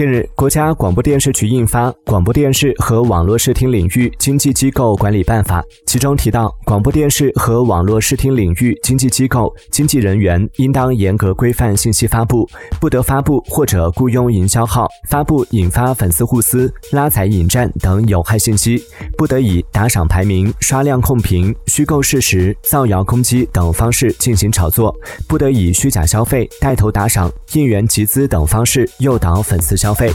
近日，国家广播电视局印发《广播电视和网络视听领域经纪机构管理办法》，其中提到，广播电视和网络视听领域经纪机构经纪人员应当严格规范信息发布，不得发布或者雇佣营销号发布引发粉丝互撕、拉踩引战等有害信息，不得以打赏排名、刷量控评、虚构事实、造谣攻击等方式进行炒作，不得以虚假消费、带头打赏、应援集资等方式诱导粉丝消费。